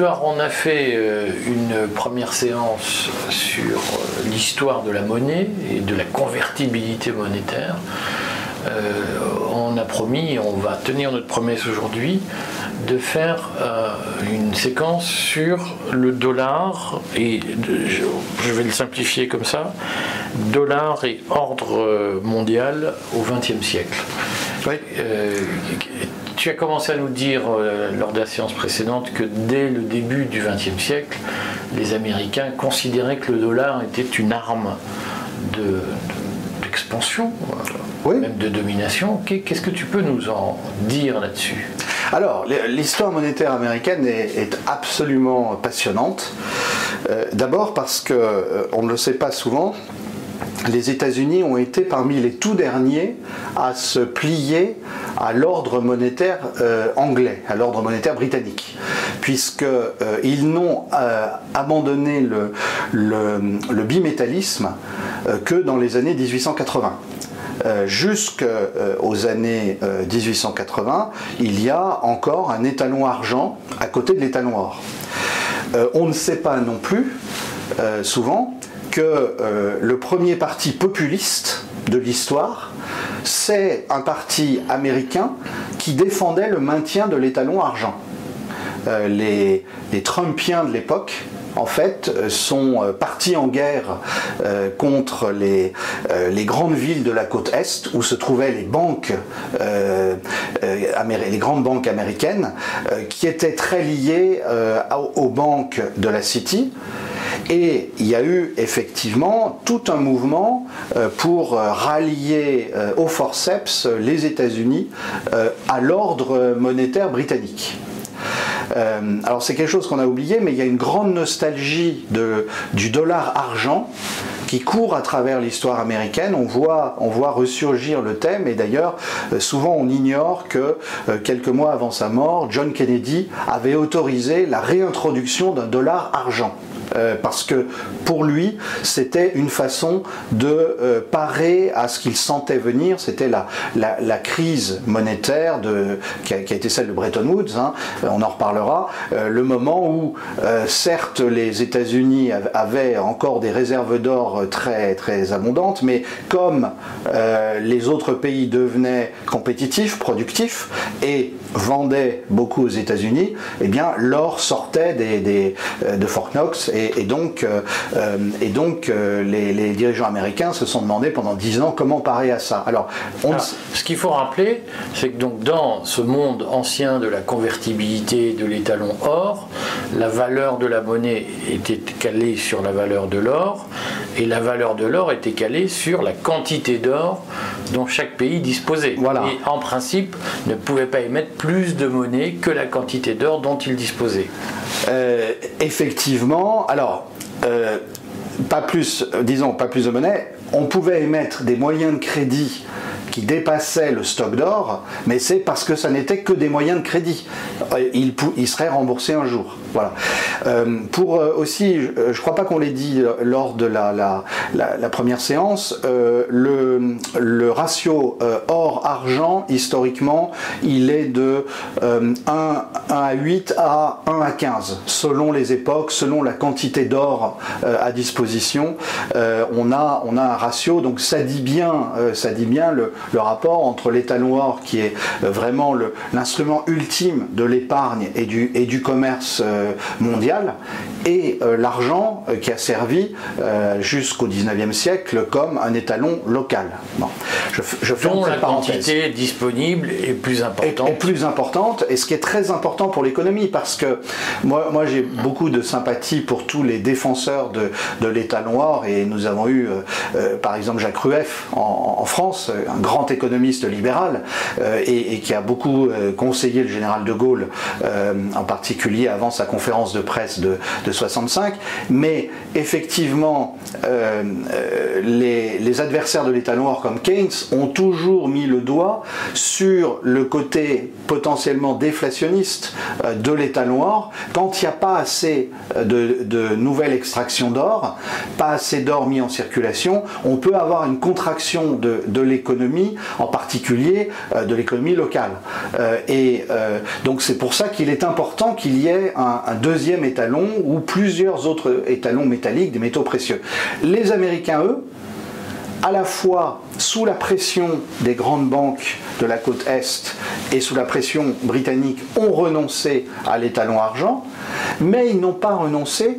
Edouard, on a fait euh, une première séance sur euh, l'histoire de la monnaie et de la convertibilité monétaire. Euh, on a promis, on va tenir notre promesse aujourd'hui, de faire une séquence sur le dollar, et je, vais le simplifier comme ça, dollar et ordre mondial au XXe siècle. Oui. Tu as commencé à nous dire euh, lors de la séance précédente que dès le début du XXe siècle, les Américains considéraient que le dollar était une arme d'expansion, de, même de domination. Qu'est-ce que tu peux nous en dire là-dessus? Alors, l'histoire monétaire américaine est, absolument passionnante. Euh, d'abord parce qu'on euh, on ne le sait pas souvent, les États-Unis ont été parmi les tout derniers à se plier à l'ordre monétaire euh, anglais, à l'ordre monétaire britannique, puisqu'ils euh, n'ont euh, abandonné le, bimétallisme que dans les années 1880. Jusqu'aux années 1880, il y a encore un étalon argent à côté de l'étalon or. on ne sait pas non plus, souvent, que euh, le premier parti populiste de l'histoire, c'est un parti américain qui défendait le maintien de l'étalon argent. Euh, les, Trumpiens de l'époque, en fait, euh, sont partis en guerre contre les, grandes villes de la côte Est où se trouvaient les banques, les grandes banques américaines, qui étaient très liées aux banques de la City. Et il y a eu effectivement tout un mouvement euh, pour euh, rallier euh, au forceps les États-Unis à l'ordre monétaire britannique. Alors c'est quelque chose qu'on a oublié, mais il y a une grande nostalgie du dollar argent qui court à travers l'histoire américaine. On voit, ressurgir le thème et d'ailleurs souvent on ignore que quelques mois avant sa mort, John Kennedy avait autorisé la réintroduction d'un dollar argent. Euh, parce que pour lui, c'était une façon de euh, parer à ce qu'il sentait venir. C'était la, la, crise monétaire de, qui, a, été celle de Bretton Woods, hein. on en reparlera, euh, le moment où, certes, les États-Unis avaient encore des réserves d'or très, très abondantes, mais comme les autres pays devenaient compétitifs, productifs, et vendaient beaucoup aux États-Unis, eh bien, l'or sortait de Fort Knox donc, euh, euh, et donc euh, les, dirigeants américains se sont demandé pendant dix ans comment parer à ça. Alors, ce qu'il faut rappeler, c'est que donc dans ce monde ancien de la convertibilité de l'étalon or, la valeur de la monnaie était calée sur la valeur de l'or, et la valeur de l'or était calée sur la quantité d'or dont chaque pays disposait. Voilà. Et en principe, ne pouvait pas émettre plus de monnaie que la quantité d'or dont il disposait. effectivement, alors, euh, pas plus, euh, disons, pas plus de monnaie, on pouvait émettre des moyens de crédit qui dépassaient le stock d'or, mais c'est parce que ça n'était que des moyens de crédit. Euh, il, il serait remboursé un jour. Voilà. Euh, pour euh, aussi, je ne crois pas qu'on l'ait dit lors de la, première séance, le, ratio or-argent, historiquement, il est de 1, 1, à 8 à 1 à 15, selon les époques, selon la quantité d'or à disposition. on, a, un ratio, donc ça dit bien, ça dit bien le, rapport entre l'étalon or qui est euh, vraiment l'instrument ultime de l'épargne et du, et du commerce euh, mondial et euh, l'argent qui a servi jusqu'au 19e siècle comme un étalon local. Bon. Je, je fais la quantité disponible est plus importante. Est, plus importante et ce qui est très important pour l'économie parce que moi, moi j'ai beaucoup de sympathie pour tous les défenseur de, de l'étalon or et nous avons eu par exemple Jacques Rueff en, en France, un grand économiste libéral euh, et, qui a beaucoup euh, conseillé le général de Gaulle, euh, en particulier avant sa conférence de presse presse de, 65. Mais effectivement, les, les, adversaires de l'État noir comme Keynes ont toujours mis le doigt sur le côté potentiellement déflationniste de l'État noir quand il n'y a pas assez de, de nouvelles extractions d'or, pas assez d'or mis en circulation, on peut avoir une contraction de, l'économie, en particulier euh, de l'économie locale. Euh, et euh, donc c'est pour ça qu'il est important qu'il y ait un, deuxième étalon ou plusieurs autres étalons métalliques, des métaux précieux. Les Américains, eux, à la fois sous la pression des grandes banques de la côte Est et sous la pression britannique, ont renoncé à l'étalon argent, mais ils n'ont pas renoncé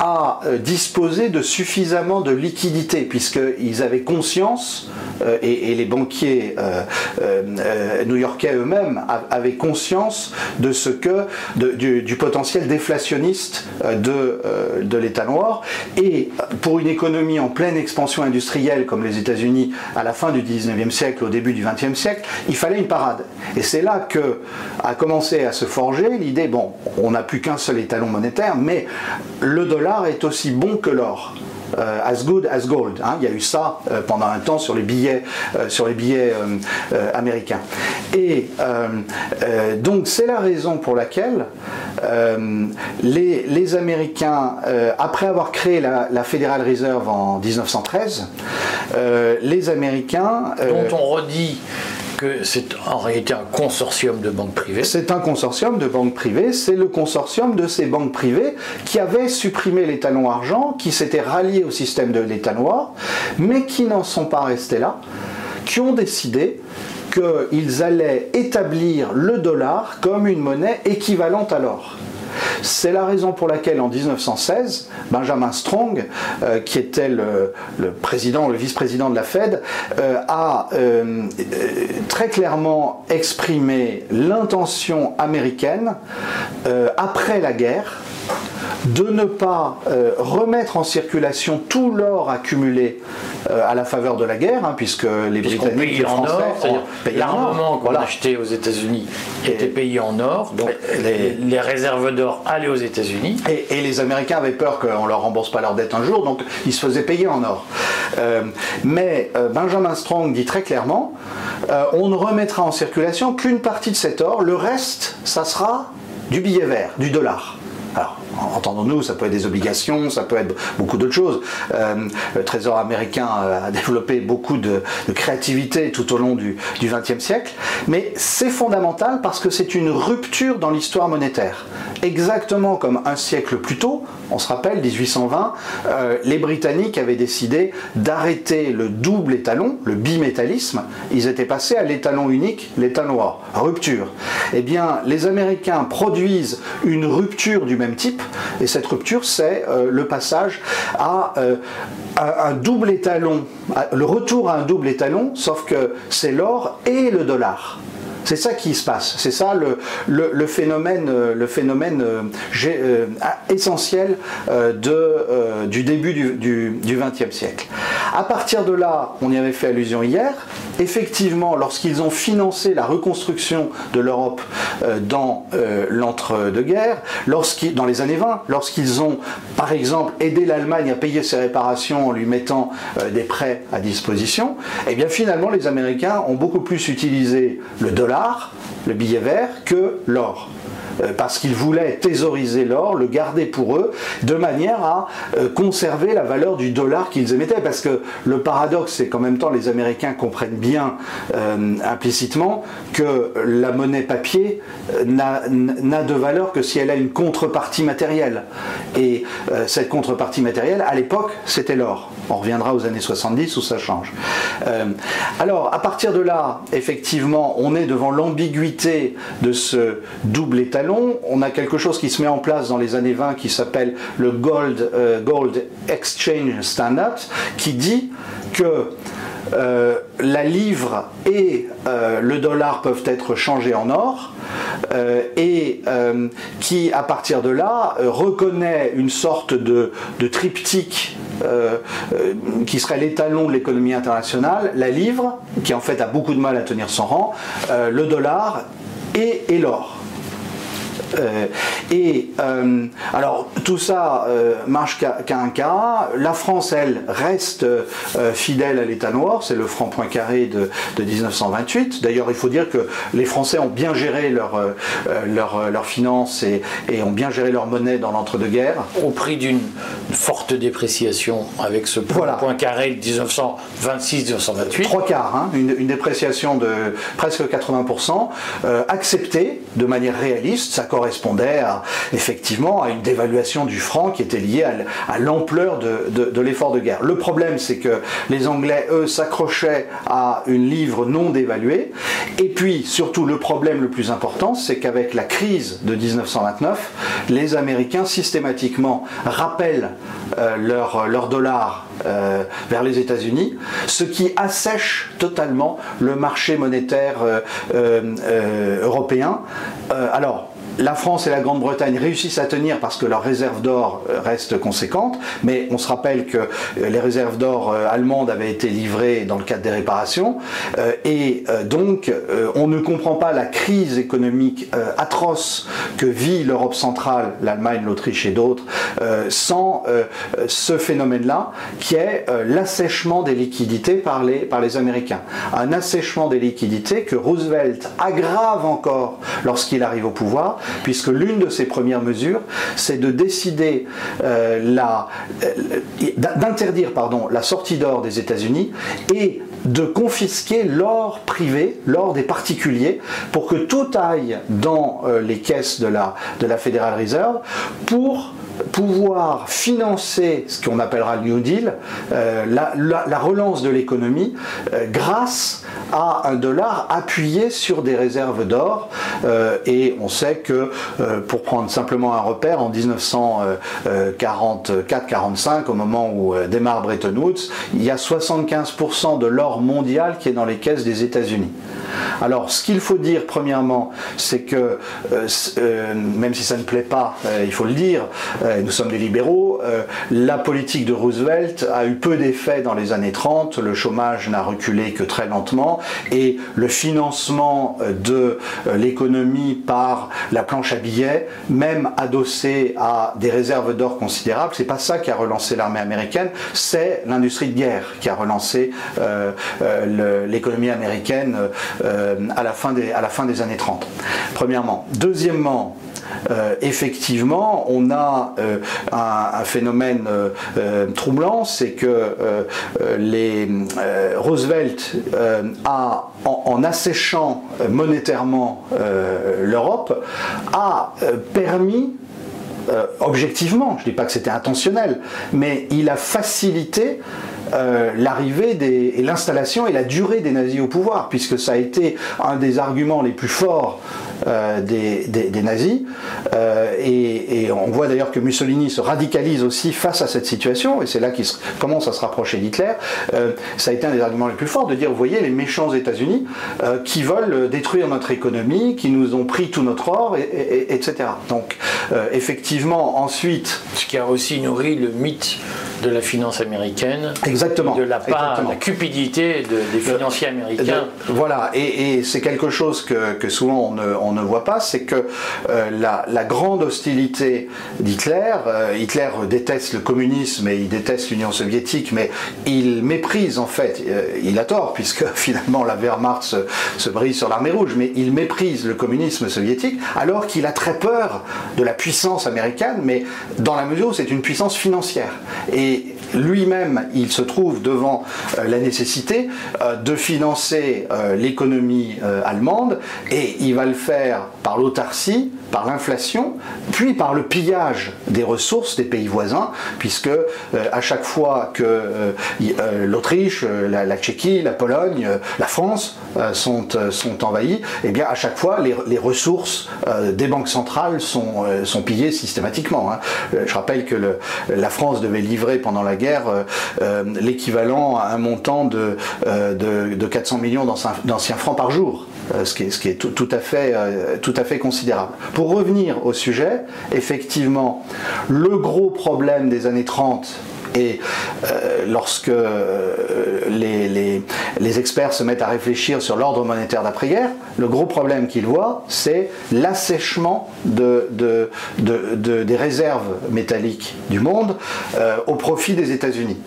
à euh, disposer de suffisamment de liquidités, puisqu'ils avaient conscience, euh, et, les banquiers euh, new-yorkais eux-mêmes avaient conscience de ce que, du, potentiel déflationniste de, de l'État noir. Et pour une économie en pleine expansion industrielle comme les États-Unis à la fin du 19e siècle, au début du 20e siècle, il fallait une parade. Et c'est là que a commencé à se forger l'idée, bon, on n'a plus qu'un seul étalon monétaire, mais le dollar est aussi bon que l'or. Euh, as good as gold. Hein. Il y a eu ça euh, pendant un temps sur les billets, euh, sur les billets américains. Et donc c'est la raison pour laquelle les, Américains, après avoir créé la, la, Federal Reserve en 1913, les Américains... dont on redit c'est en réalité un consortium de banques privées C'est un consortium de banques privées, c'est le consortium de ces banques privées qui avaient supprimé l'étalon argent, qui s'étaient ralliés au système de l'état noir, mais qui n'en sont pas restés là, qui ont décidé qu'ils allaient établir le dollar comme une monnaie équivalente à l'or. C'est la raison pour laquelle en 1916, Benjamin Strong, euh, qui était le, président, le vice-président de la Fed, euh, a euh, très clairement exprimé l'intention américaine, après la guerre, de ne pas remettre en circulation tout l'or accumulé à la faveur de la guerre, hein, puisque les Britanniques, les Français ont en or. qu'on voilà. achetait aux États-Unis était payé en or, donc les, les réserves d'or allaient aux États-Unis. Et, les Américains avaient peur qu'on leur rembourse pas leur dette un jour, donc ils se faisaient payer en or. Euh, mais euh, Benjamin Strong dit très clairement, euh, on ne remettra en circulation qu'une partie de cet or, le reste, ça sera du billet vert, du dollar. Alors, entendons-nous, ça peut être des obligations, ça peut être beaucoup d'autres choses. Euh, le Trésor américain a développé beaucoup de, créativité tout au long du XXe siècle, mais c'est fondamental parce que c'est une rupture dans l'histoire monétaire. Exactement comme un siècle plus tôt, on se rappelle, 1820, euh, les Britanniques avaient décidé d'arrêter le double étalon, le bimétallisme. Ils étaient passés à l'étalon unique, l'état noir. Rupture. Eh bien, les Américains produisent une rupture du même type, et cette rupture, c'est euh, le passage euh, à un double étalon, le retour à un double étalon, sauf que c'est l'or et le dollar. C'est ça qui se passe. C'est ça le, phénomène, euh, euh, essentiel euh, du début du XXe siècle. À partir de là, on y avait fait allusion hier, effectivement, lorsqu'ils ont financé la reconstruction de l'Europe dans l'entre-deux-guerres, dans les années 20, lorsqu'ils ont, par exemple, aidé l'Allemagne à payer ses réparations en lui mettant des prêts à disposition, eh bien finalement, les Américains ont beaucoup plus utilisé le dollar le billet vert, que l'or parce qu'ils voulaient thésauriser l'or, le garder pour eux, de manière à euh, conserver la valeur du dollar qu'ils émettaient. Parce que le paradoxe, c'est qu'en même temps, les Américains comprennent bien euh, implicitement que la monnaie papier n'a de valeur que si elle a une contrepartie matérielle. Et cette contrepartie matérielle, à l'époque, c'était l'or. On reviendra aux années 70 où ça change. Euh, alors, à partir de là, effectivement, on est devant l'ambiguïté de ce double On a quelque chose qui se met en place dans les années 20 qui s'appelle le Gold, euh, Gold Exchange Standard, qui dit que euh, la livre et le dollar peuvent être changés en or et qui, à partir de là, reconnaît une sorte de, triptyque euh, euh, qui serait l'étalon de l'économie internationale, la livre, qui en fait a beaucoup de mal à tenir son rang, euh, le dollar et, l'or. Et alors tout ça marche qu'à un cas. La France, elle, reste fidèle à l'État noir, c'est le franc point carré de, 1928. D'ailleurs, il faut dire que les Français ont bien géré leurs leur, finances et, et, ont bien géré leur monnaie dans l'entre-deux-guerres. Au prix d'une forte dépréciation avec ce point, point carré de 1926-1928. Trois quarts, hein, une, dépréciation de presque 80%, euh, acceptée de manière réaliste. Ça correspondait effectivement à une dévaluation du franc qui était liée à, l'ampleur de, l'effort de guerre. Le problème, c'est que les Anglais, eux, s'accrochaient à une livre non dévaluée. Et puis, surtout, le problème le plus important, c'est qu'avec la crise de 1929, les Américains systématiquement rappellent euh, leur, dollar euh, vers les États-Unis, ce qui assèche totalement le marché monétaire euh, européen. alors, la France et la Grande-Bretagne réussissent à tenir parce que leurs réserves d'or euh, restent conséquentes, mais on se rappelle que euh, les réserves d'or euh, allemandes avaient été livrées dans le cadre des réparations, et donc on ne comprend pas la crise économique atroce que vit l'Europe centrale, l'Allemagne, l'Autriche et d'autres, sans ce phénomène-là, qui est l'assèchement des liquidités par les, par les Américains. Un assèchement des liquidités que Roosevelt aggrave encore lorsqu'il arrive au pouvoir, puisque l'une de ses premières mesures, c'est de décider euh, euh, d'interdire la sortie d'or des États-Unis et de confisquer l'or privé, l'or des particuliers, pour que tout aille dans euh, les caisses de la, de la Federal Reserve pour pouvoir financer ce qu'on appellera le New Deal, euh, la, relance de l'économie, euh, grâce à un dollar appuyé sur des réserves d'or. Euh, et on sait que, pour prendre simplement un repère, en 1944-45, au moment où démarre Bretton Woods, il y a 75% de l'or mondial qui est dans les caisses des États-Unis. Alors, ce qu'il faut dire, premièrement, c'est que, même si ça ne plaît pas, il faut le dire, nous sommes des libéraux, euh, la politique de Roosevelt a eu peu d'effet dans les années 30, le chômage n'a reculé que très lentement, et le financement euh, de euh, l'économie par la planche à billets, même adossé à des réserves d'or considérables, c'est pas ça qui a relancé l'armée américaine, c'est l'industrie de guerre qui a relancé l'économie américaine à, la fin des, à la fin des années 30. Premièrement. Deuxièmement, euh, effectivement, on a euh, un, phénomène euh, troublant, c'est que les, Roosevelt en, asséchant monétairement l'Europe, a permis objectivement, je ne dis pas que c'était intentionnel, mais il a facilité l'arrivée et l'installation et la durée des nazis au pouvoir, puisque ça a été un des arguments les plus forts euh, des, nazis. Euh, et, on voit d'ailleurs que Mussolini se radicalise aussi face à cette situation, et c'est là qu'il commence à se rapprocher d'Hitler. Euh, ça a été un des arguments les plus forts de dire, vous voyez, les méchants États-Unis qui veulent détruire notre économie, qui nous ont pris tout notre or, et, etc. Donc, effectivement, ensuite... Ce qui a aussi nourri le mythe de la finance américaine. Exactement. De la part, la cupidité des financiers américains. voilà, et, c'est quelque chose que, souvent on ne, voit pas, c'est que euh, la, grande hostilité d'Hitler, euh, Hitler déteste le communisme et il déteste l'Union soviétique, mais il méprise en fait, euh, il a tort, puisque finalement la Wehrmacht se, se brise sur l'armée rouge, mais il méprise le communisme soviétique alors qu'il a très peur de la puissance américaine, mais dans la mesure où c'est une puissance financière. Et lui-même, il se trouve devant euh, la nécessité euh, de financer euh, l'économie allemande et il va le faire par l'autarcie, par l'inflation, puis par le pillage des ressources des pays voisins, puisque à chaque fois que l'Autriche, la, Tchéquie, la Pologne, la France sont, envahies, eh bien à chaque fois les, ressources des banques centrales sont, sont pillées systématiquement. Hein. Je rappelle que la France devait livrer pendant la guerre euh, euh, l'équivalent à un montant de, euh, de, 400 millions d'anciens francs par jour. Ce qui est, ce qui est tout, à fait, tout à fait considérable. Pour revenir au sujet, effectivement, le gros problème des années 30 Et lorsque les, experts se mettent à réfléchir sur l'ordre monétaire d'après-guerre, le gros problème qu'ils voient, c'est l'assèchement de, de, de, des réserves métalliques du monde au profit des États-Unis.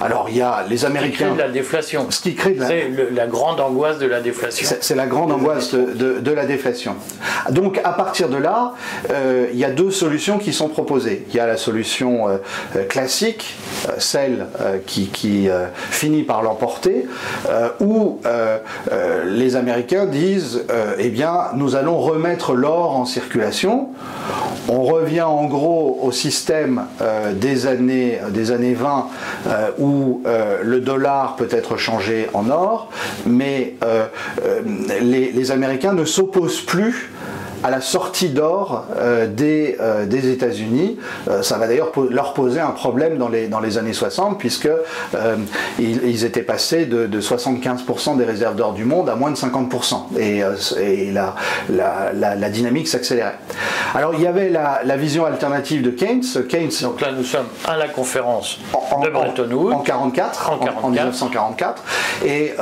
Alors il y a les Américains. Ce qui crée de la déflation. Ce qui crée C'est la grande angoisse de la déflation. C'est la grande angoisse de, la déflation. Donc à partir de là, euh, il y a deux solutions qui sont proposées. Il y a la solution euh, euh, classique, celle qui, qui finit par l'emporter, où les Américains disent eh bien nous allons remettre l'or en circulation. On revient en gros au système des années des années 20 où euh, le dollar peut être changé en or, mais euh, euh, les, Américains ne s'opposent plus à la sortie d'or euh, des, euh, des États-Unis. Euh, ça va d'ailleurs leur poser un problème dans les, dans les années 60, puisque ils, étaient passés de, de 75% des réserves d'or du monde à moins de 50%. Et, et la, la, la, dynamique s'accélérait. Alors il y avait la, vision alternative de Keynes. Keynes. Donc là nous sommes à la conférence de Bretton Woods. En, 44, en, 1944. Et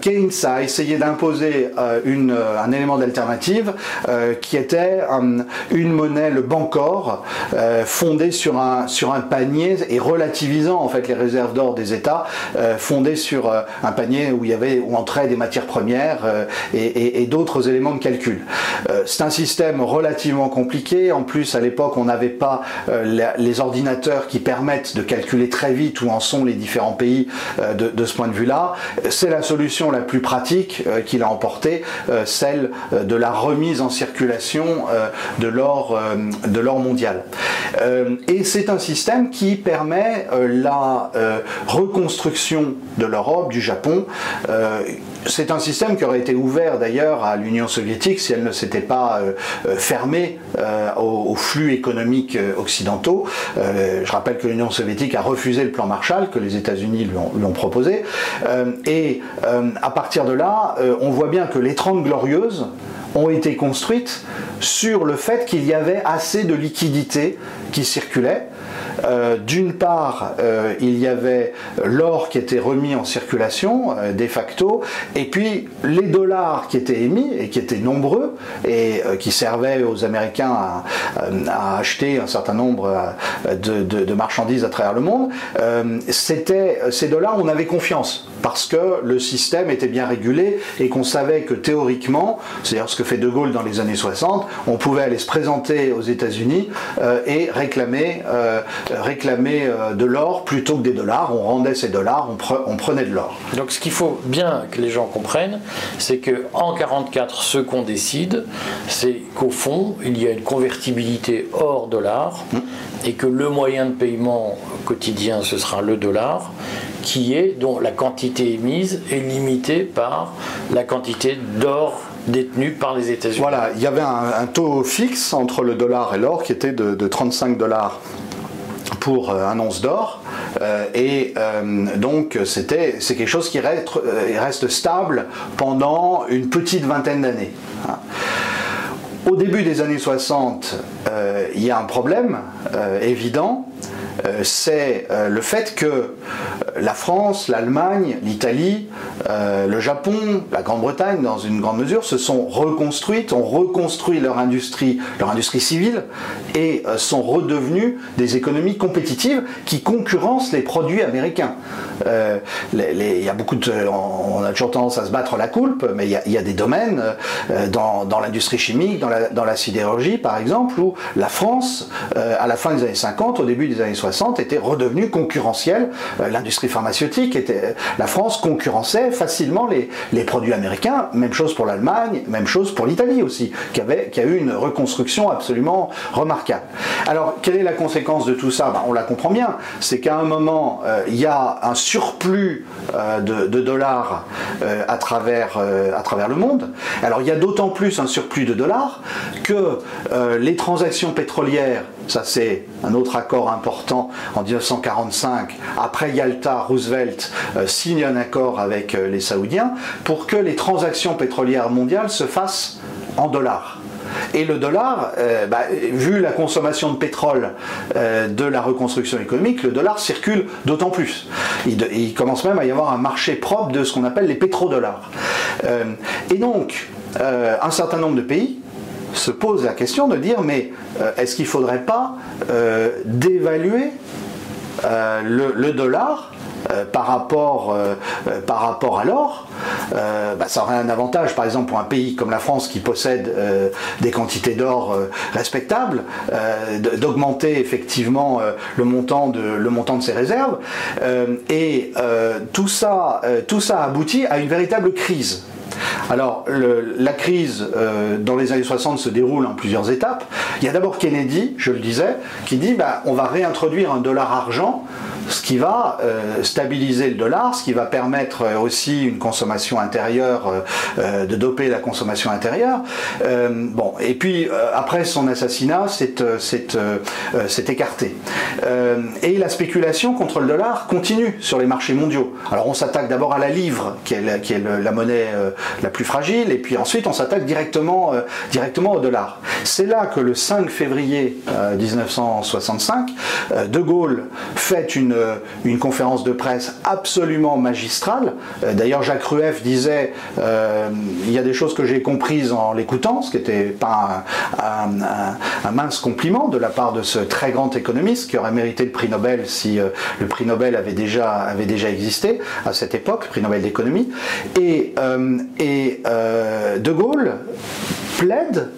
Keynes a essayé d'imposer un élément d'alternative euh, qui était euh, une monnaie, le Bancor, euh, fondée sur un, sur un panier et relativisant en fait les réserves d'or des États, fondée sur un panier où il y avait où entraient des matières premières et, d'autres éléments de calcul. C'est un système relativement compliqué. En plus, à l'époque, on n'avait pas les ordinateurs qui permettent de calculer très vite où en sont les différents pays de ce point de vue-là. C'est la solution la plus pratique qu'il a emportée, celle de la remise en circulation euh, de l'or euh, de l'or mondial. Euh, et c'est un système qui permet la reconstruction de l'Europe, du Japon. c'est un système qui aurait été ouvert d'ailleurs à l'Union soviétique si elle ne s'était pas fermée aux, flux économiques occidentaux. je rappelle que l'Union soviétique a refusé le plan Marshall que les États-Unis lui, ont proposé. et à partir de là, on voit bien que les Trente Glorieuses ont été construites sur le fait qu'il y avait assez de liquidités qui circulaient euh, d'une part, euh, il y avait l'or qui était remis en circulation euh, de facto, et puis les dollars qui étaient émis et qui étaient nombreux et qui servaient aux Américains à, acheter un certain nombre de, marchandises à travers le monde. C'était ces dollars, on avait confiance parce que le système était bien régulé et qu'on savait que théoriquement, c'est-à-dire ce que fait De Gaulle dans les années 60, on pouvait aller se présenter aux États-Unis et réclamer réclamer euh, de l'or plutôt que des dollars. On rendait ces dollars, on, prenait de l'or. Donc ce qu'il faut bien que les gens comprennent, c'est qu'en 1944, ce qu'on décide, c'est qu'au fond, il y a une convertibilité hors dollar hum. et que le moyen de paiement quotidien, ce sera le dollar qui est, dont la quantité émise est limitée par la quantité d'or détenu par les États-Unis. Voilà, il y avait un, taux fixe entre le dollar et l'or qui était de, de 35 dollars pour euh, un once d'or. Euh, et euh, donc c'était, c'est quelque chose qui reste, stable pendant une petite vingtaine d'années. Au début des années 60, il y a un problème évident, c'est euh, le fait que la France, l'Allemagne, l'Italie, euh, le Japon, la Grande-Bretagne, dans une grande mesure, se sont reconstruites, ont reconstruit leur industrie, leur industrie civile, et sont redevenues des économies compétitives qui concurrencent les produits américains. Il y a beaucoup on a toujours tendance à se battre la coulpe, mais il y a, des domaines dans, l'industrie chimique, dans la, sidérurgie par exemple, où la France, à la fin des années 50, au début des années 60, était redevenue concurrentielle. Euh, l'industrie pharmaceutique était, la France concurrençait facilement les, produits américains. Même chose pour l'Allemagne, même chose pour l'Italie aussi, qui, a eu une reconstruction absolument remarquable. Alors, quelle est la conséquence de tout ça? Ben, On la comprend bien. C'est qu'à un moment, euh, il y a un surplus euh, de, dollars à travers le monde. Alors, il y a d'autant plus un surplus de dollars que les transactions pétrolières, ça c'est un autre accord important en 1945, après Yalta, Roosevelt euh, signe un accord avec euh, les Saoudiens pour que les transactions pétrolières mondiales se fassent en dollars. Et le dollar, bah, vu la consommation de pétrole de la reconstruction économique, le dollar circule d'autant plus. Il, commence même à y avoir un marché propre de ce qu'on appelle les pétrodollars. et donc, un certain nombre de pays se posent la question de dire mais est-ce qu'il ne faudrait pas dévaluer le, dollar euh, par, rapport, euh, euh, rapport à l'or, bah, ça aurait un avantage, par exemple, pour un pays comme la France qui possède des quantités d'or respectables, d'augmenter effectivement le, montant de, le montant de ses réserves. et tout, ça, tout ça aboutit à une véritable crise. Alors, la crise dans les années 60 se déroule en plusieurs étapes. Il y a d'abord Kennedy, je le disais, qui dit bah, on va réintroduire un dollar argent ce qui va euh, stabiliser le dollar, ce qui va permettre euh, aussi une consommation intérieure, euh, de doper la consommation intérieure. bon, et puis après son assassinat, c'est écarté. et la spéculation contre le dollar continue sur les marchés mondiaux. Alors on s'attaque d'abord à la livre, qui est, la, monnaie la plus fragile, et puis ensuite on s'attaque directement au dollar. C'est là que le 5 février 1965, De Gaulle fait une euh, une, conférence de presse absolument magistrale. Euh, d'ailleurs, Jacques Rueff disait euh, il y a des choses que j'ai comprises en l'écoutant, ce qui n'était pas un, mince compliment de la part de ce très grand économiste qui aurait mérité le prix Nobel si le prix Nobel avait déjà, existé à cette époque, prix Nobel d'économie. Et De Gaulle plaide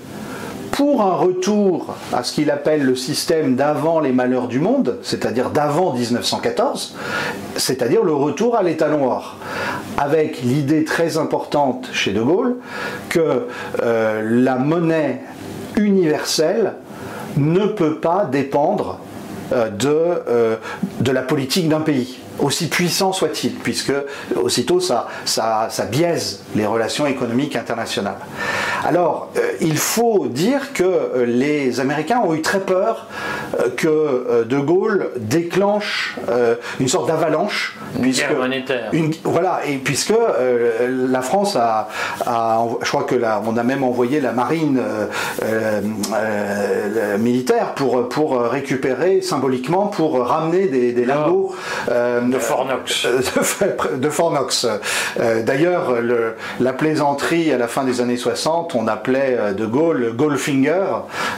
pour un retour à ce qu'il appelle le système d'avant les malheurs du monde, c'est-à-dire d'avant 1914, c'est-à-dire le retour à l'état noir, avec l'idée très importante chez De Gaulle que euh, la monnaie universelle ne peut pas dépendre euh, euh, de la politique d'un pays aussi puissant soit-il, puisque aussitôt ça, ça, ça, biaise les relations économiques internationales. Alors, euh, il faut dire que euh, les Américains ont eu très peur euh, que De Gaulle déclenche une sorte d'avalanche. Une guerre monétaire. voilà, et puisque la France a, je crois que là, on a même envoyé la marine militaire pour, pour récupérer symboliquement, pour ramener des, des lingots de Fornox. De, Fornox. Euh, d'ailleurs, la plaisanterie à la fin des années 60, on appelait euh, De Gaulle Goldfinger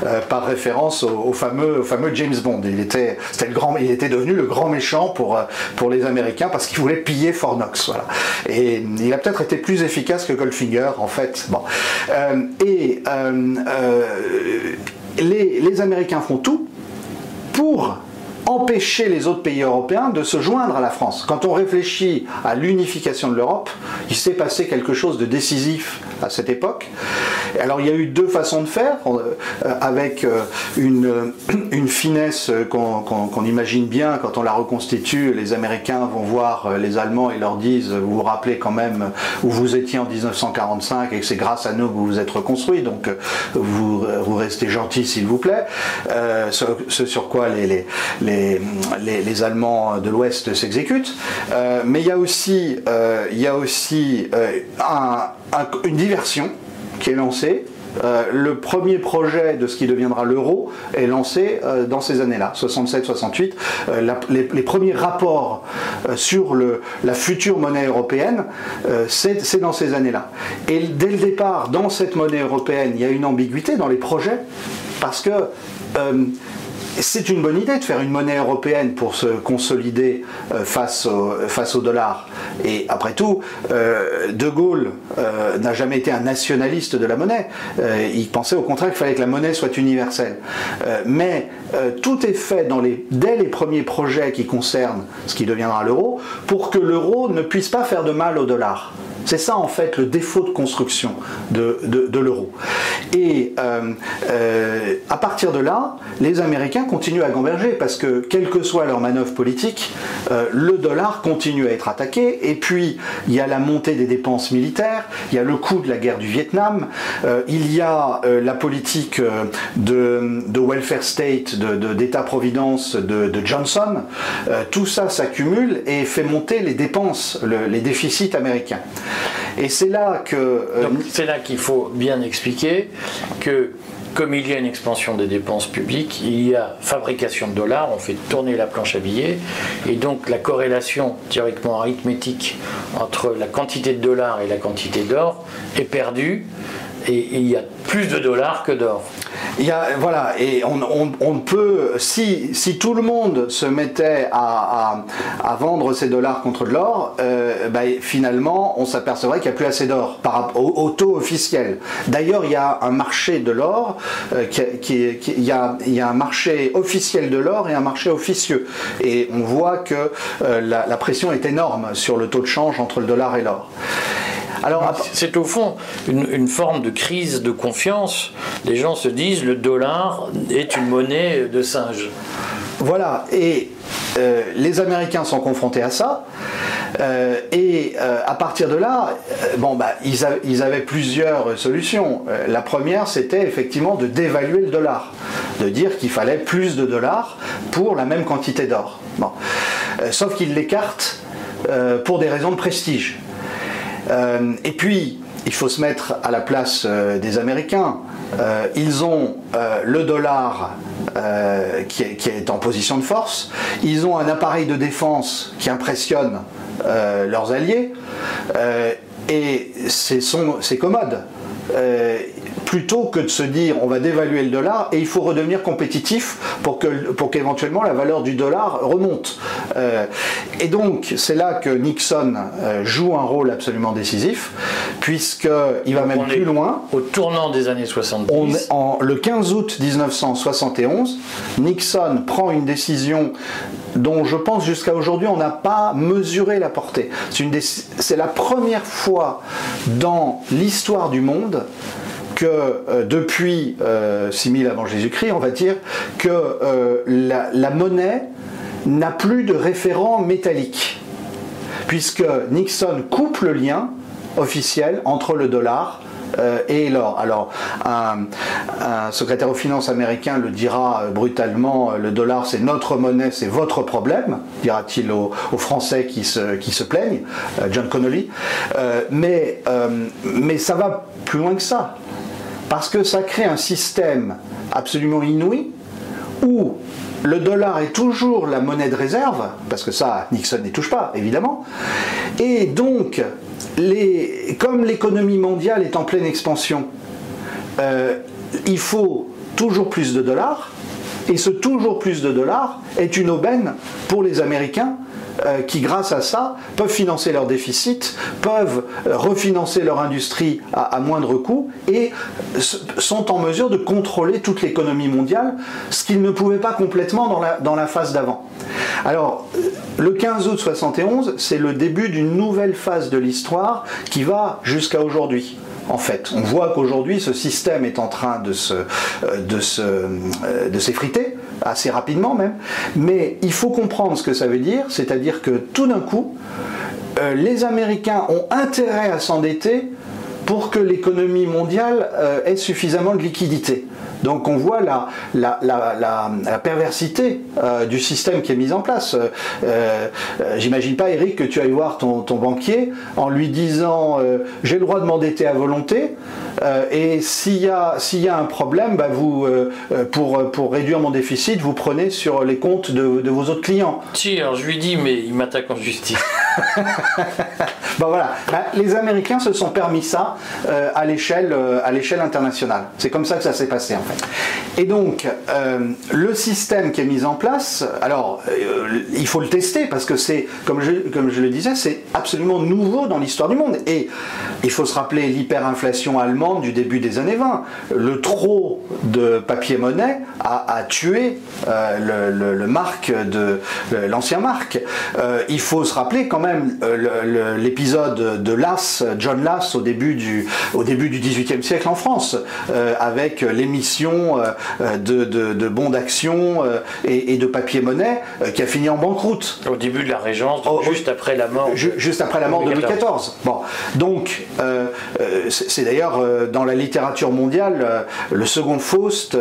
euh, par référence au, fameux, fameux James Bond. Il était, le grand, il était devenu le grand méchant pour, pour les Américains parce qu'il voulait piller Fornox. Voilà. Et il a peut-être été plus efficace que Goldfinger, en fait. Bon. et les, les Américains font tout pour empêcher les autres pays européens de se joindre à la France. Quand on réfléchit à l'unification de l'Europe, il s'est passé quelque chose de décisif à cette époque. Alors il y a eu deux façons de faire, euh, avec euh, une, finesse qu'on imagine bien quand on la reconstitue. Les Américains vont voir euh, les Allemands et leur disent, vous vous rappelez quand même où vous étiez en 1945 et que c'est grâce à nous que vous vous êtes reconstruit, donc vous, restez gentils s'il vous plaît. ce, sur quoi les, Allemands de l'Ouest s'exécutent. Euh, mais il y a aussi, euh, euh, une diversion qui est lancée. le premier projet de ce qui deviendra l'euro est lancé dans ces années-là, 67-68. Les, premiers rapports sur la future monnaie européenne, c'est dans ces années-là. Et dès le départ, dans cette monnaie européenne, il y a une ambiguïté dans les projets, parce que c'est une bonne idée de faire une monnaie européenne pour se consolider euh, face au, dollar. Et après tout, euh, De Gaulle euh, n'a jamais été un nationaliste de la monnaie. il pensait au contraire qu'il fallait que la monnaie soit universelle. mais tout est fait dès les premiers projets qui concernent ce qui deviendra l'euro pour que l'euro ne puisse pas faire de mal au dollar. C'est ça en fait le défaut de construction de, l'euro. Et euh, euh, à partir de là, les Américains continuent à converger parce que quelle que soit leur manœuvre politique, euh, le dollar continue à être attaqué. Et puis il y a la montée des dépenses militaires, il y a le coût de la guerre du Vietnam, il y a la politique de, welfare state, d'État-providence de, Johnson. tout ça s'accumule et fait monter les dépenses, les déficits américains. Et c'est là que. C'est là qu'il faut bien expliquer que comme il y a une expansion des dépenses publiques, il y a fabrication de dollars, on fait tourner la planche à billets, et donc la corrélation théoriquement arithmétique entre la quantité de dollars et la quantité d'or est perdue, et il y a plus de dollars que d'or. Il y a, voilà, et on, peut, si, si, tout le monde se mettait à, à, vendre ses dollars contre de l'or, euh, bah, finalement, on s'apercevrait qu'il n'y a plus assez d'or par rapport au, taux officiel. D'ailleurs, il y a un marché de l'or, euh, qui, il, y a, il y a un marché officiel de l'or et un marché officieux. Et on voit que euh, la pression est énorme sur le taux de change entre le dollar et l'or. Alors, c'est au fond une, forme de crise de confiance. Les gens se disent le dollar est une monnaie de singe. Voilà, et euh, les Américains sont confrontés à ça. Euh, et euh, à partir de là, bon, bah, ils, avaient plusieurs solutions. la première, c'était effectivement de dévaluer le dollar, de dire qu'il fallait plus de dollars pour la même quantité d'or. Bon. sauf qu'ils l'écartent pour des raisons de prestige. Euh, et puis, il faut se mettre à la place euh, des Américains. Euh, ils ont le dollar qui est, en position de force. Ils ont un appareil de défense qui impressionne leurs alliés. et c'est commode plutôt que de se dire on va dévaluer le dollar et il faut redevenir compétitif pour que pour qu'éventuellement la valeur du dollar remonte. Euh, et donc c'est là que Nixon euh, joue un rôle absolument décisif puisqu'il va même plus loin. Au tournant des années 70. en, le 15 août 1971, Nixon prend une décision dont je pense jusqu'à aujourd'hui on n'a pas mesuré la portée. C'est la première fois dans l'histoire du monde que euh, depuis 6000 euh, avant Jésus-Christ, on va dire, que euh, la, monnaie n'a plus de référent métallique, puisque Nixon coupe le lien officiel entre le dollar et l'or. Alors, un, secrétaire aux finances américain le dira brutalement, le dollar c'est notre monnaie, c'est votre problème, dira-t-il aux, Français qui se, qui se plaignent, John Connolly. mais, mais ça va plus loin que ça parce que ça crée un système absolument inouï où le dollar est toujours la monnaie de réserve, parce que ça, Nixon n'y touche pas, évidemment, et donc, comme l'économie mondiale est en pleine expansion, euh, il faut toujours plus de dollars, et ce toujours plus de dollars est une aubaine pour les Américains euh, qui, grâce à ça, peuvent financer leurs déficits, peuvent euh, refinancer leur industrie à, moindre coût et sont en mesure de contrôler toute l'économie mondiale, ce qu'ils ne pouvaient pas complètement dans la, dans la phase d'avant. Alors, euh, le 15 août 71, c'est le début d'une nouvelle phase de l'histoire qui va jusqu'à aujourd'hui en fait. On voit qu'aujourd'hui, ce système est en train de se, de se, de s'effriter assez rapidement même, mais il faut comprendre ce que ça veut dire, c'est-à-dire que tout d'un coup, euh, les Américains ont intérêt à s'endetter pour que l'économie mondiale euh, ait suffisamment de liquidité. Donc on voit la, la, la, la perversité euh, du système qui est mis en place. Euh, euh, j'imagine pas, Eric, que tu ailles voir ton, ton banquier en lui disant j'ai le droit de m'endetter à volonté et s'il y, a, y a un problème, bah, vous, pour, pour réduire mon déficit, vous prenez sur les comptes de, de vos autres clients. Si, alors je lui dis, mais il m'attaque en justice. bon voilà, bah, les Américains se sont permis ça à l'échelle à l'échelle internationale. C'est comme ça que ça s'est passé. Et donc, euh, le système qui est mis en place, alors, euh, il faut le tester parce que c'est, comme je, comme je le disais, c'est absolument nouveau dans l'histoire du monde. Et il faut se rappeler l'hyperinflation allemande du début des années 20. Le trop de papier-monnaie a, tué euh, le, le, marque de l'ancien marque. il faut se rappeler quand même l'épisode de Lass, John Lass, au début du, au début du 18e siècle en France, avec l'émission euh, euh, de, bons d'action euh, et, de papier-monnaie qui a fini en banqueroute. Au début de la Régence, oh, juste après la mort. juste après la mort de Louis XIV. Bon, donc c'est d'ailleurs dans la littérature mondiale, le second Faust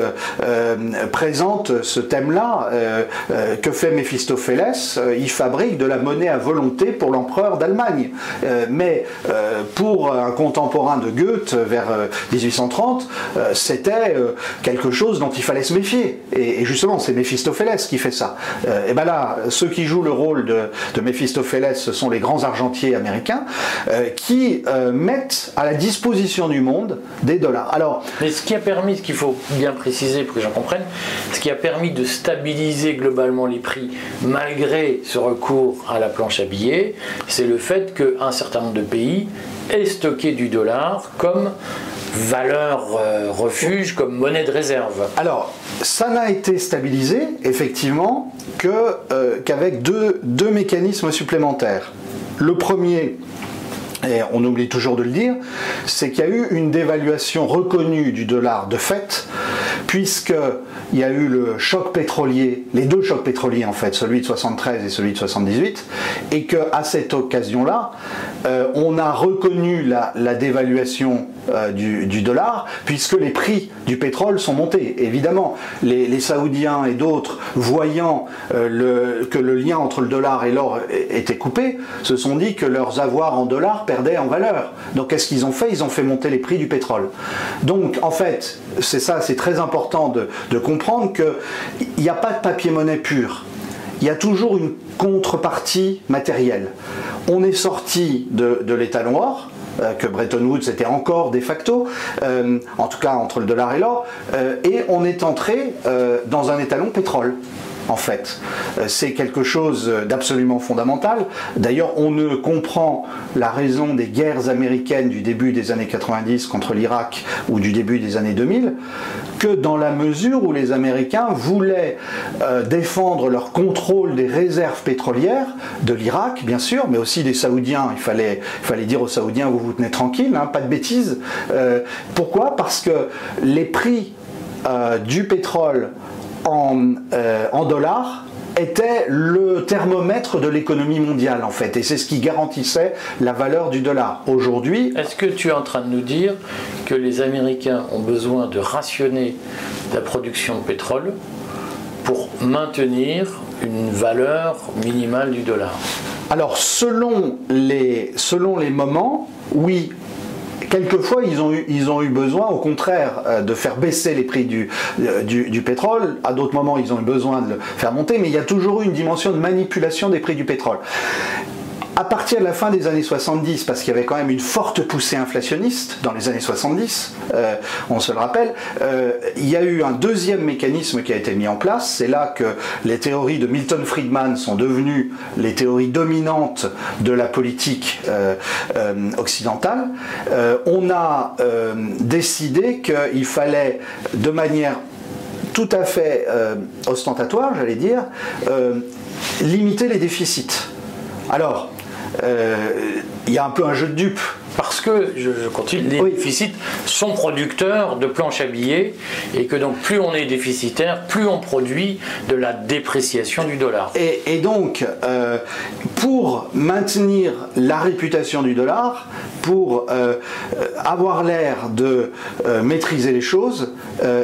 présente ce thème-là. que fait Méphistophélès Il fabrique de la monnaie à volonté pour l'empereur d'Allemagne. mais pour un contemporain de Goethe vers 1830, c'était quelque chose dont il fallait se méfier. Et, justement, c'est Méphistophélès qui fait ça. et bien là, ceux qui jouent le rôle de, de Méphistophélès, ce sont les grands argentiers américains qui mettent à la disposition du monde des dollars. Alors, mais ce qui a permis, ce qu'il faut bien préciser pour que j'en comprenne, ce qui a permis de stabiliser globalement les prix malgré ce recours à la planche à billets, c'est le fait qu'un certain nombre de pays aient stocké du dollar comme valeur euh, refuge, comme monnaie de réserve. Alors, ça n'a été stabilisé, effectivement, euh, qu'avec deux, deux mécanismes supplémentaires. Le premier, et on oublie toujours de le dire, c'est qu'il y a eu une dévaluation reconnue du dollar de fait, puisqu'il y a eu le choc pétrolier, les deux chocs pétroliers en fait, celui de 73 et celui de 78, et qu'à cette occasion-là, euh, on a reconnu la, dévaluation euh, du, dollar, puisque les prix du pétrole sont montés. Évidemment, les, Saoudiens et d'autres, voyant euh, que le lien entre le dollar et l'or était coupé, se sont dit que leurs avoirs en dollars perdaient en valeur. Donc qu'est-ce qu'ils ont fait? Ils ont fait monter les prix du pétrole. Donc en fait, c'est ça, c'est très important de, de comprendre qu'il n'y a pas de papier-monnaie pur il y a toujours une contrepartie matérielle. On est sorti de, de l'état noir, que Bretton Woods était encore de facto, euh, en tout cas entre le dollar et l'or, euh, et on est entré dans un étalon pétrole en fait. Euh, c'est quelque chose d'absolument fondamental. D'ailleurs, on ne comprend la raison des guerres américaines du début des années 90 contre l'Irak ou du début des années 2000 que dans la mesure où les Américains voulaient euh, défendre leur contrôle des réserves pétrolières de l'Irak, bien sûr, mais aussi des Saoudiens. Il fallait, dire aux Saoudiens, vous vous tenez tranquille, hein, pas de bêtises. Euh, pourquoi? Parce que les prix du pétrole euh, en, dollars était le thermomètre de l'économie mondiale en fait, et c'est ce qui garantissait la valeur du dollar. Aujourd'hui... Est-ce que tu es en train de nous dire que les Américains ont besoin de rationner la production de pétrole pour maintenir une valeur minimale du dollar? Alors selon les, selon les moments, oui, quelquefois, ils ont, eu, besoin, au contraire, euh, de faire baisser les prix euh, du, du, pétrole. À d'autres moments, ils ont eu besoin de le faire monter, mais il y a toujours eu une dimension de manipulation des prix du pétrole à partir de la fin des années 70, parce qu'il y avait quand même une forte poussée inflationniste dans les années 70, euh, on se le rappelle, euh, il y a eu un deuxième mécanisme qui a été mis en place. C'est là que les théories de Milton Friedman sont devenues les théories dominantes de la politique euh, occidentale. on a décidé qu'il fallait, de manière tout à fait ostentatoire, j'allais dire, limiter les déficits. Alors, il y a un peu un jeu de dupes. Parce que, je, continue, les déficits sont producteurs de planches à billets et que donc plus on est déficitaire, plus on produit de la dépréciation du dollar. Et, donc, euh, pour maintenir la réputation du dollar, pour euh, avoir l'air de maîtriser les choses,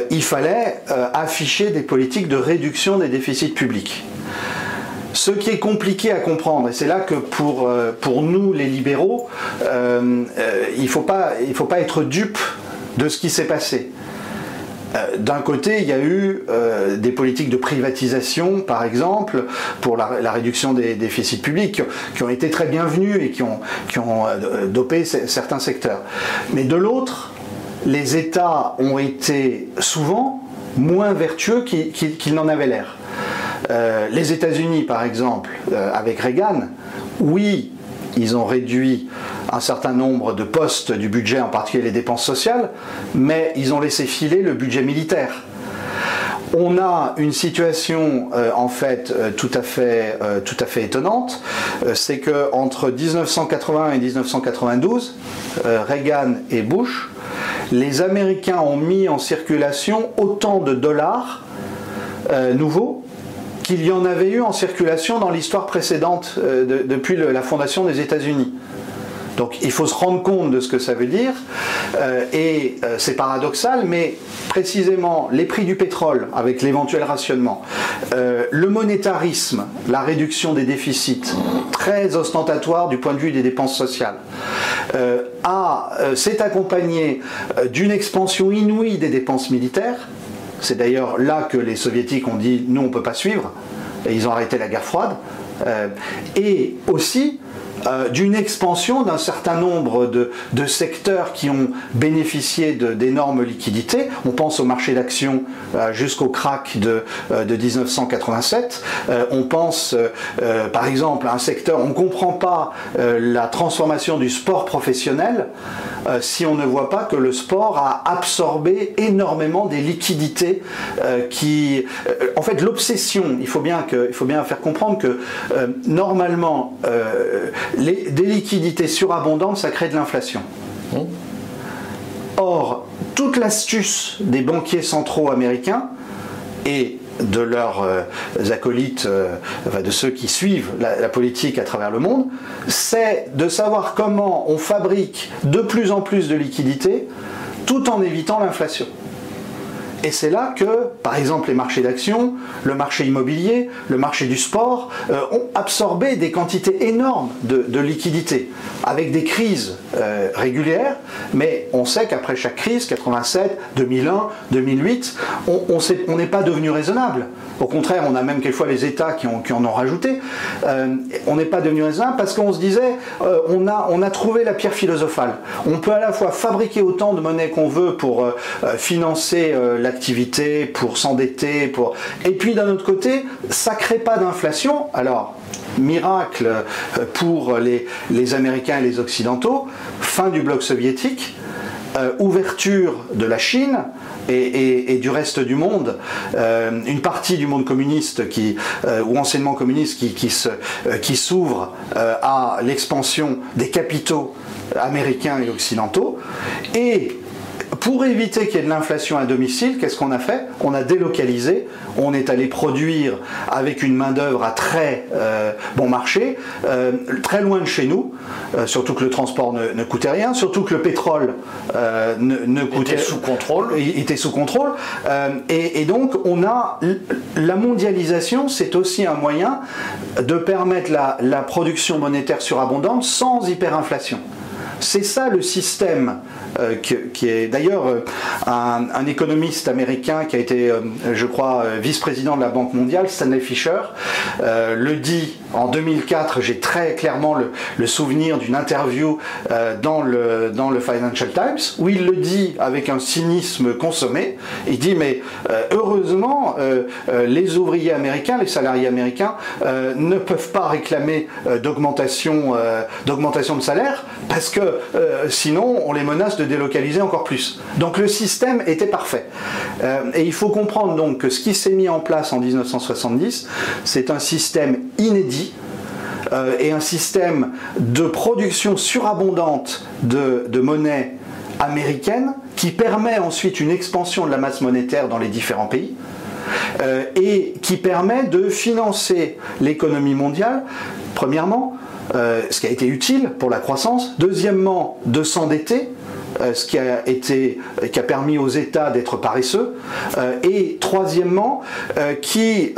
il fallait afficher des politiques de réduction des déficits publics. Ce qui est compliqué à comprendre, et c'est là que pour, euh, nous les libéraux, euh, euh, il ne faut, pas, être dupe de ce qui s'est passé. D'un côté, il y a eu des politiques de privatisation, par exemple, pour la, réduction des déficits publics, qui ont, été très bienvenues et qui ont dopé certains secteurs. Mais de l'autre, les États ont été souvent moins vertueux qu'ils n'en avaient l'air. Euh, les États-Unis, par exemple, euh, avec Reagan, oui, ils ont réduit un certain nombre de postes du budget, en particulier les dépenses sociales, mais ils ont laissé filer le budget militaire. On a une situation euh, en fait tout, à fait, tout à fait étonnante, c'est que entre 1980 et 1992, Reagan et Bush, les Américains ont mis en circulation autant de dollars nouveaux qu'il y en avait eu en circulation dans l'histoire précédente euh, depuis la fondation des États-Unis. Donc il faut se rendre compte de ce que ça veut dire, euh, et euh, c'est paradoxal, mais précisément les prix du pétrole avec l'éventuel rationnement, le monétarisme, la réduction des déficits, très ostentatoire du point de vue des dépenses sociales, s'est accompagné d'une expansion inouïe des dépenses militaires. C'est d'ailleurs là que les soviétiques ont dit nous on ne peut pas suivre, et ils ont arrêté la guerre froide. et aussi euh, d'une expansion d'un certain nombre de, secteurs qui ont bénéficié d'énormes liquidités. On pense au marché d'actions euh, jusqu'au crack de, 1987. Euh, on pense par exemple à un secteur, on ne comprend pas la transformation du sport professionnel si on ne voit pas que le sport a absorbé énormément des liquidités qui... en fait, l'obsession, il, il faut bien faire comprendre que normalement, des liquidités surabondantes, ça crée de l'inflation. Or, toute l'astuce des banquiers centraux américains et de leurs euh, acolytes, euh, de ceux qui suivent la, politique à travers le monde, c'est de savoir comment on fabrique de plus en plus de liquidités tout en évitant l'inflation. Et c'est là que, par exemple, les marchés d'actions, le marché immobilier, le marché du sport euh, ont absorbé des quantités énormes de, liquidités, avec des crises euh, régulières, mais on sait qu'après chaque crise, 87, 2001, 2008, on n'est pas devenu raisonnable. Au contraire, on a même quelquefois les États qui, en ont rajouté. Euh, on n'est pas devenu raisonnable parce qu'on se disait, on, a, on a trouvé la pierre philosophale. On peut à la fois fabriquer autant de monnaie qu'on veut pour financer la pour s'endetter, pour... Et puis d'un autre côté, ça crée pas d'inflation. Alors, miracle euh, pour les, les, Américains et les Occidentaux, fin du bloc soviétique, euh, ouverture de la Chine, et, du reste du monde, euh, une partie du monde communiste qui, ou anciennement communiste qui, qui s'ouvre à l'expansion des capitaux américains et occidentaux, et pour éviter qu'il y ait de l'inflation à domicile, qu'est-ce qu'on a fait? On a délocalisé, on est allé produire avec une main-d'œuvre à très euh, bon marché, euh, très loin de chez nous, euh, surtout que le transport ne, coûtait rien, surtout que le pétrole ne, coûtait. Était sous contrôle. Il était sous contrôle. Et, donc, on a. La mondialisation, c'est aussi un moyen de permettre la, la production monétaire surabondante sans hyperinflation. C'est ça le système euh, qui, est d'ailleurs euh, un, économiste américain qui a été, euh, je crois, vice-président de la Banque mondiale, Stanley Fisher, le dit en 2004. J'ai très clairement le, souvenir d'une interview dans, le, dans le Financial Times où il le dit avec un cynisme consommé. Il dit mais heureusement les ouvriers américains, les salariés américains ne peuvent pas réclamer d'augmentation d'augmentation de salaire parce que sinon on les menace de délocaliser encore plus. Donc le système était parfait. Euh, et il faut comprendre donc que ce qui s'est mis en place en 1970, c'est un système inédit euh, et un système de production surabondante de, monnaie américaine qui permet ensuite une expansion de la masse monétaire dans les différents pays. Euh, et qui permet de financer l'économie mondiale, premièrement, ce qui a été utile pour la croissance, deuxièmement, de s'endetter, ce qui a, été, euh, qui a permis aux États d'être paresseux, euh, et troisièmement, qui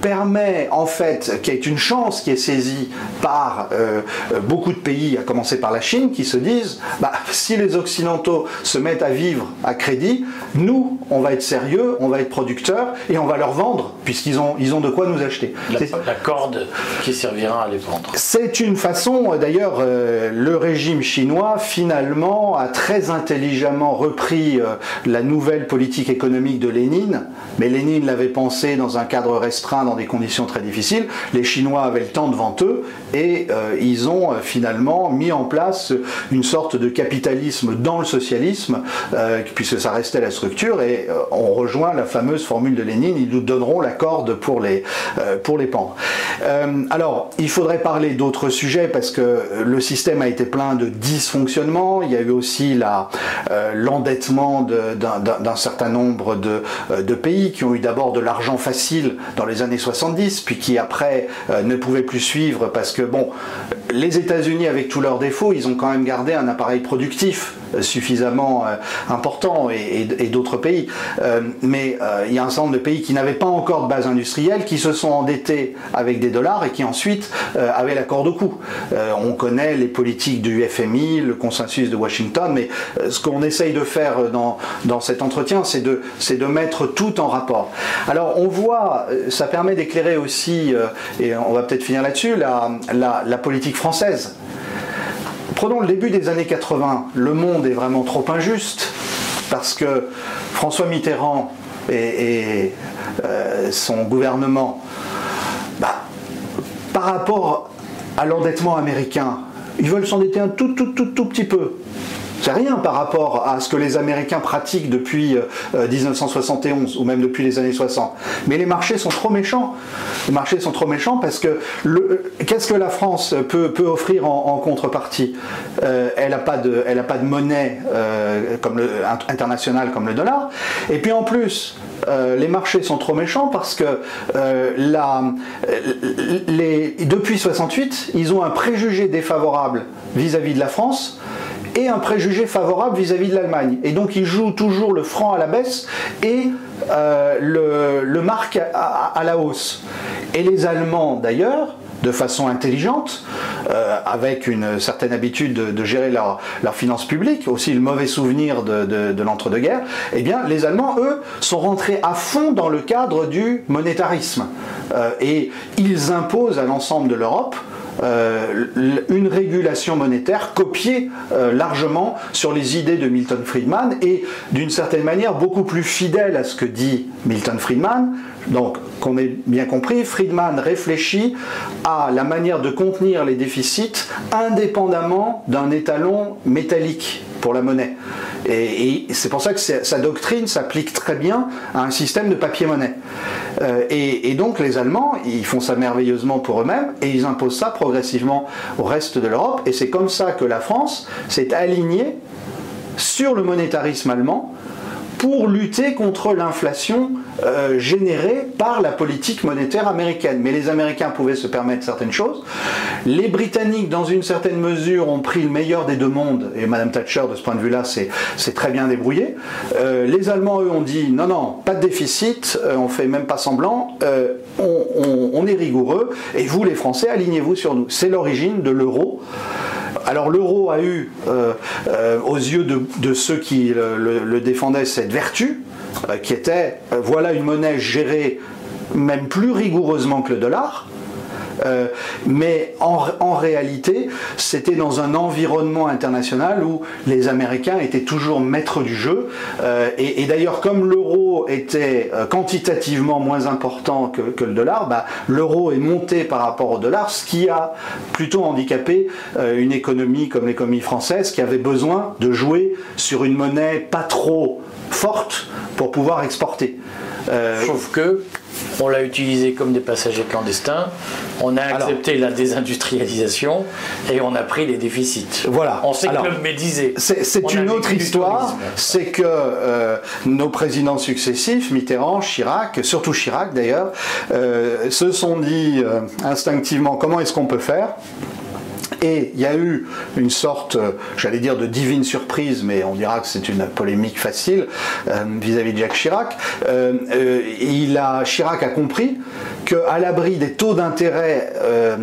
permet en fait, qui est une chance qui est saisie par beaucoup de pays, à commencer par la Chine, qui se disent, bah, si les Occidentaux se mettent à vivre à crédit, nous, on va être sérieux, on va être producteurs, et on va leur vendre, puisqu'ils ont, ils ont de quoi nous acheter. La, corde qui servira à les vendre. C'est une façon, d'ailleurs, le régime chinois, finalement, a très intelligemment repris euh, la nouvelle politique économique de Lénine, mais Lénine l'avait pensé dans un cadre restreint, dans des conditions très difficiles. Les Chinois avaient le temps devant eux et euh, ils ont euh, finalement mis en place une sorte de capitalisme dans le socialisme, puisque ça restait la structure, et on rejoint la fameuse formule de Lénine, ils nous donneront la corde pour les, pour les pendre. alors, il faudrait parler d'autres sujets parce que le système a été plein de dysfonctionnements il y a eu aussi l'endettement d'un certain nombre de, de, pays qui ont eu d'abord de l'argent facile dans les années 70, puis qui après ne pouvaient plus suivre parce que, bon, les États-Unis, avec tous leurs défauts, ils ont quand même gardé un appareil productif suffisamment important et, d'autres pays. mais il y a un certain nombre de pays qui n'avaient pas encore de base industrielle, qui se sont endettés avec des dollars et qui ensuite avaient la corde au cou. on connaît les politiques du FMI, le consensus de Washington, mais ce qu'on essaye de faire dans, dans cet entretien, c'est de, de mettre tout en rapport. Alors on voit, ça permet d'éclairer aussi, et on va peut-être finir là-dessus, la, la, politique française. Prenons le début des années 80. Le monde est vraiment trop injuste parce que François Mitterrand et, euh, son gouvernement, bah, par rapport à l'endettement américain, ils veulent s'endetter un tout, tout, tout, tout petit peu. C'est rien par rapport à ce que les Américains pratiquent depuis 1971 euh, ou même depuis les années 60. Mais les marchés sont trop méchants. Les marchés sont trop méchants parce que qu'est-ce que la France peut, peut offrir en, contrepartie? Euh, Elle n'a pas, de, pas de monnaie euh, comme le, internationale comme le dollar. Et puis en plus, les marchés sont trop méchants parce que la, les, depuis 68, ils ont un préjugé défavorable vis à -vis de la France et un préjugé favorable vis-à-vis de l'Allemagne. Et donc ils jouent toujours le franc à la baisse et euh, le, le marque à, la hausse. Et les Allemands d'ailleurs, de façon intelligente, euh, avec une certaine habitude de, gérer leurs leur finances publiques, aussi le mauvais souvenir de, l'entre-deux-guerres, eh bien, les Allemands, eux, sont rentrés à fond dans le cadre du monétarisme. Euh, et ils imposent à l'ensemble de l'Europe une régulation monétaire copiée euh, largement sur les idées de Milton Friedman et d'une certaine manière beaucoup plus fidèle à ce que dit Milton Friedman. Donc, qu'on ait bien compris, Friedman réfléchit à la manière de contenir les déficits indépendamment d'un étalon métallique pour la monnaie. Et, c'est pour ça que sa doctrine s'applique très bien à un système de papier-monnaie. Euh, et, donc les Allemands, ils font ça merveilleusement pour eux-mêmes et ils imposent ça progressivement au reste de l'Europe. Et c'est comme ça que la France s'est alignée sur le monétarisme allemand pour lutter contre l'inflation euh, générée par la politique monétaire américaine. Mais les Américains pouvaient se permettre certaines choses. Les Britanniques, dans une certaine mesure, ont pris le meilleur des deux mondes, et Madame Thatcher, de ce point de vue-là, c'est très bien débrouillé. Euh, les Allemands, eux, ont dit non, non, pas de déficit, euh, on fait même pas semblant, on, on, est rigoureux, et vous, les Français, alignez-vous sur nous. C'est l'origine de l'euro. Alors l'euro a eu, euh, euh, aux yeux de, ceux qui le, défendaient, cette vertu, euh, qui était, voilà une monnaie gérée même plus rigoureusement que le dollar, euh, mais en, réalité, c'était dans un environnement international où les Américains étaient toujours maîtres du jeu. Euh, et, d'ailleurs, comme l'euro était euh, quantitativement moins important que, le dollar, bah, l'euro est monté par rapport au dollar, ce qui a plutôt handicapé une économie comme l'économie française qui avait besoin de jouer sur une monnaie pas trop forte pour pouvoir exporter. Sauf que on l'a utilisé comme des passagers clandestins, on a accepté la désindustrialisation et on a pris les déficits. Voilà. On s'est médisé. C'est une autre histoire, c'est que euh, nos présidents successifs, Mitterrand, Chirac, surtout Chirac d'ailleurs, euh, se sont dit euh, instinctivement comment est-ce qu'on peut faire? Et il y a eu une sorte, euh, j'allais dire, de divine surprise, mais on dira que c'est une polémique facile euh, vis-à-vis de Jacques Chirac. Euh, il a, Chirac a compris qu'à l'abri des taux d'intérêt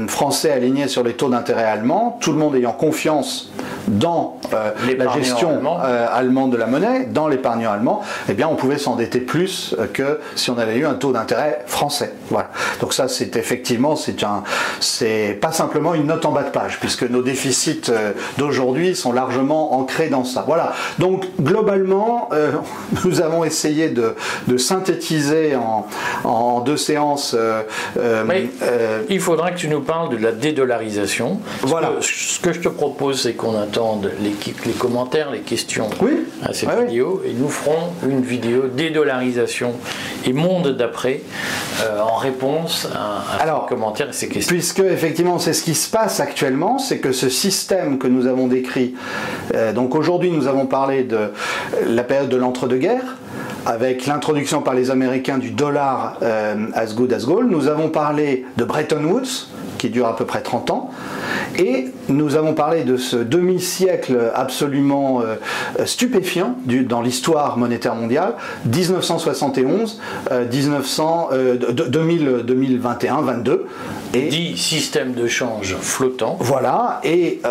français alignés sur les taux d'intérêt allemands, tout le monde ayant confiance dans la gestion allemande de la monnaie, dans l'épargnant allemand, eh bien on pouvait s'endetter plus que si on avait eu un taux d'intérêt français. Voilà. Donc ça, c'est effectivement, c'est un, c'est pas simplement une note en bas de page puisque nos déficits euh, d'aujourd'hui sont largement ancrés dans ça. Voilà. Donc globalement, euh, nous avons essayé de, synthétiser en, deux séances. Euh, il faudra que tu nous parles de la dédollarisation. Voilà. Ce que, je te propose, c'est qu'on attend attendent les, les commentaires, les questions Oui. à cette vidéo. Et nous ferons une vidéo dédollarisation et monde d'après euh, en réponse à, à Alors, ces commentaires et ces questions. Puisque effectivement c'est ce qui se passe actuellement, c'est que ce système que nous avons décrit, euh, donc aujourd'hui nous avons parlé de la période de l'entre-deux-guerres, avec l'introduction par les Américains du dollar euh, as good as gold, nous avons parlé de Bretton Woods, qui dure à peu près 30 ans, et nous avons parlé de ce demi-siècle absolument euh, stupéfiant dans l'histoire monétaire mondiale, 1971, euh, 1900, euh, de- 2000, 2021, 22, et Dit système de change flottant. voilà, et,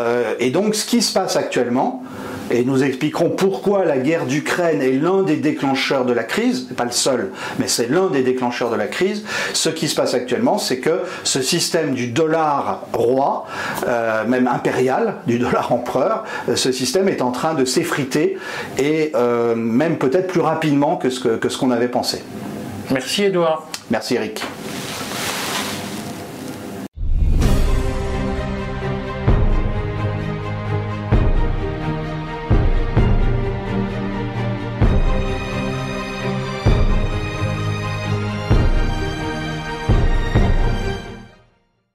et donc ce qui se passe actuellement, et nous expliquerons pourquoi la guerre d'Ukraine est l'un des déclencheurs de la crise, pas le seul, mais c'est l'un des déclencheurs de la crise. Ce qui se passe actuellement, c'est que ce système du dollar roi, euh, même impérial, du dollar empereur, euh, ce système est en train de s'effriter, et euh, même peut-être plus rapidement que ce que- que ce qu'on avait pensé. Merci Edouard. Merci Eric.